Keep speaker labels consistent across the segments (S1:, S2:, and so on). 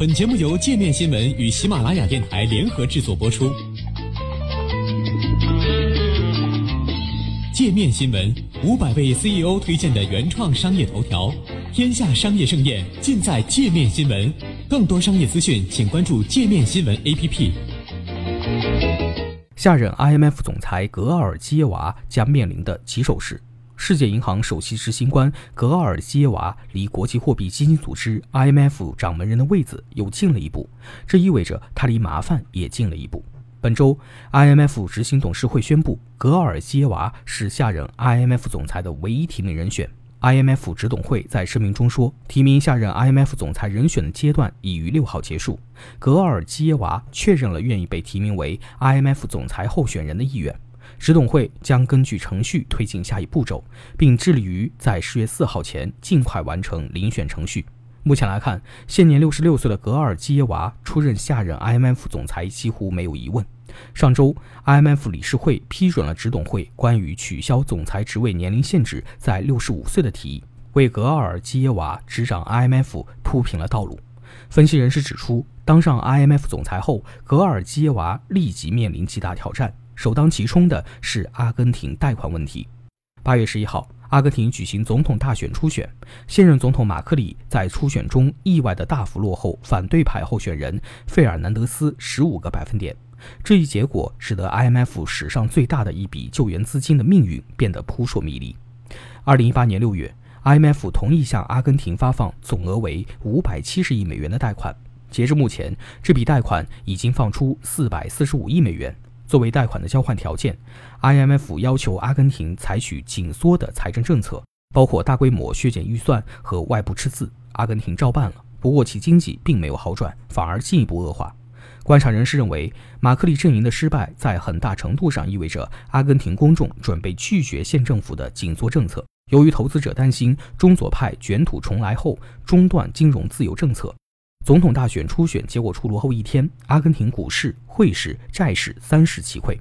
S1: 本节目由界面新闻与喜马拉雅电台联合制作播出。界面新闻五百位 CEO 推荐的原创商业头条，天下商业盛宴尽在界面新闻。更多商业资讯，请关注界面新闻 APP。
S2: 下任 IMF 总裁格尔基耶娃将面临的棘手事。世界银行首席执行官格奥尔基耶娃离国际货币基金组织 IMF 掌门人的位子又近了一步，这意味着他离麻烦也近了一步。本周，IMF 执行董事会宣布，格奥尔基耶娃是下任 IMF 总裁的唯一提名人选。IMF 执董会在声明中说，提名下任 IMF 总裁人选的阶段已于六号结束。格奥尔基耶娃确认了愿意被提名为 IMF 总裁候选人的意愿。执董会将根据程序推进下一步骤，并致力于在十月四号前尽快完成遴选程序。目前来看，现年六十六岁的格尔基耶娃出任下任 IMF 总裁几乎没有疑问。上周，IMF 理事会批准了执董会关于取消总裁职位年龄限制在六十五岁的提议，为格尔基耶娃执掌 IMF 铺平了道路。分析人士指出，当上 IMF 总裁后，格尔基耶娃立即面临极大挑战。首当其冲的是阿根廷贷款问题。八月十一号，阿根廷举行总统大选初选，现任总统马克里在初选中意外的大幅落后反对派候选人费尔南德斯十五个百分点。这一结果使得 IMF 史上最大的一笔救援资金的命运变得扑朔迷离。二零一八年六月，IMF 同意向阿根廷发放总额为五百七十亿美元的贷款，截至目前，这笔贷款已经放出四百四十五亿美元。作为贷款的交换条件，IMF 要求阿根廷采取紧缩的财政政策，包括大规模削减预算和外部赤字。阿根廷照办了，不过其经济并没有好转，反而进一步恶化。观察人士认为，马克里阵营的失败在很大程度上意味着阿根廷公众准备拒绝县政府的紧缩政策。由于投资者担心中左派卷土重来后中断金融自由政策。总统大选初选结果出炉后一天，阿根廷股市、汇市、债市三市齐溃。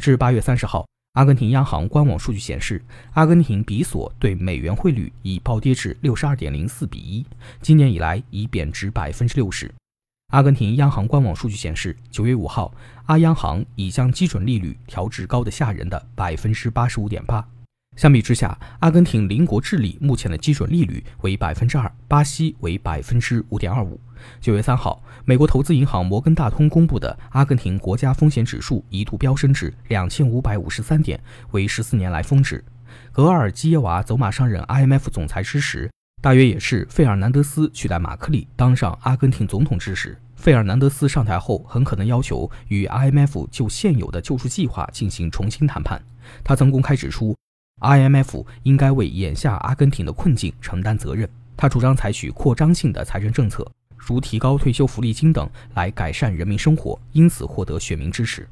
S2: 至八月三十号，阿根廷央行官网数据显示，阿根廷比索对美元汇率已暴跌至六十二点零四比一，今年以来已贬值百分之六十。阿根廷央行官网数据显示，九月五号，阿央行已将基准利率调至高的吓人的百分之八十五点八。相比之下，阿根廷邻国智利目前的基准利率为百分之二，巴西为百分之五点二五。九月三号，美国投资银行摩根大通公布的阿根廷国家风险指数一度飙升至两千五百五十三点，为十四年来峰值。格尔基耶娃走马上任 IMF 总裁之时，大约也是费尔南德斯取代马克里当上阿根廷总统之时。费尔南德斯上台后，很可能要求与 IMF 就现有的救助计划进行重新谈判。他曾公开指出。IMF 应该为眼下阿根廷的困境承担责任。他主张采取扩张性的财政政策，如提高退休福利金等，来改善人民生活，因此获得选民支持。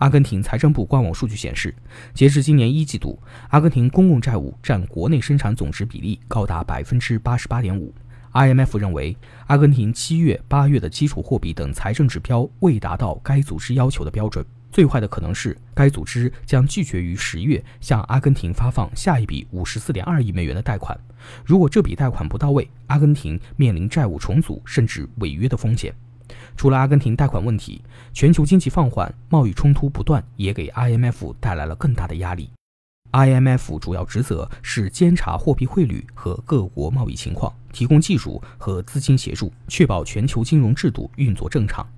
S2: 阿根廷财政部官网数据显示，截至今年一季度，阿根廷公共债务占国内生产总值比例高达百分之八十八点五。IMF 认为，阿根廷七月、八月的基础货币等财政指标未达到该组织要求的标准。最坏的可能是，该组织将拒绝于十月向阿根廷发放下一笔五十四点二亿美元的贷款。如果这笔贷款不到位，阿根廷面临债务重组甚至违约的风险。除了阿根廷贷款问题，全球经济放缓、贸易冲突不断，也给 IMF 带来了更大的压力。IMF 主要职责是监察货币汇率和各国贸易情况，提供技术和资金协助，确保全球金融制度运作正常。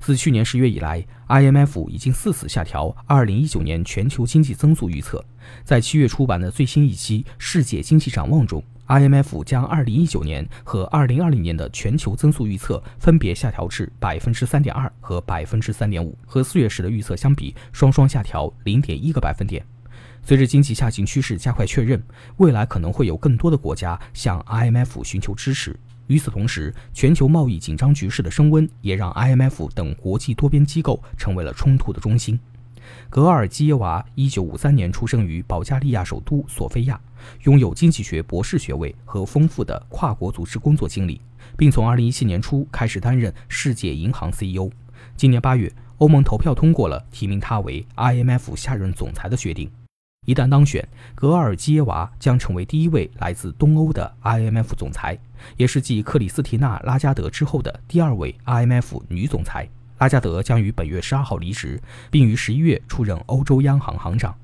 S2: 自去年十月以来，IMF 已经四次下调2019年全球经济增速预测。在七月出版的最新一期《世界经济展望》中，IMF 将2019年和2020年的全球增速预测分别下调至3.2%和3.5%，和四月时的预测相比，双双下调0.1个百分点。随着经济下行趋势加快确认，未来可能会有更多的国家向 IMF 寻求支持。与此同时，全球贸易紧张局势的升温也让 IMF 等国际多边机构成为了冲突的中心。格尔基耶娃1953年出生于保加利亚首都索菲亚，拥有经济学博士学位和丰富的跨国组织工作经历，并从2017年初开始担任世界银行 CEO。今年8月，欧盟投票通过了提名他为 IMF 下任总裁的决定。一旦当选，格尔基耶娃将成为第一位来自东欧的 IMF 总裁，也是继克里斯提娜·拉加德之后的第二位 IMF 女总裁。拉加德将于本月十二号离职，并于十一月出任欧洲央行行长。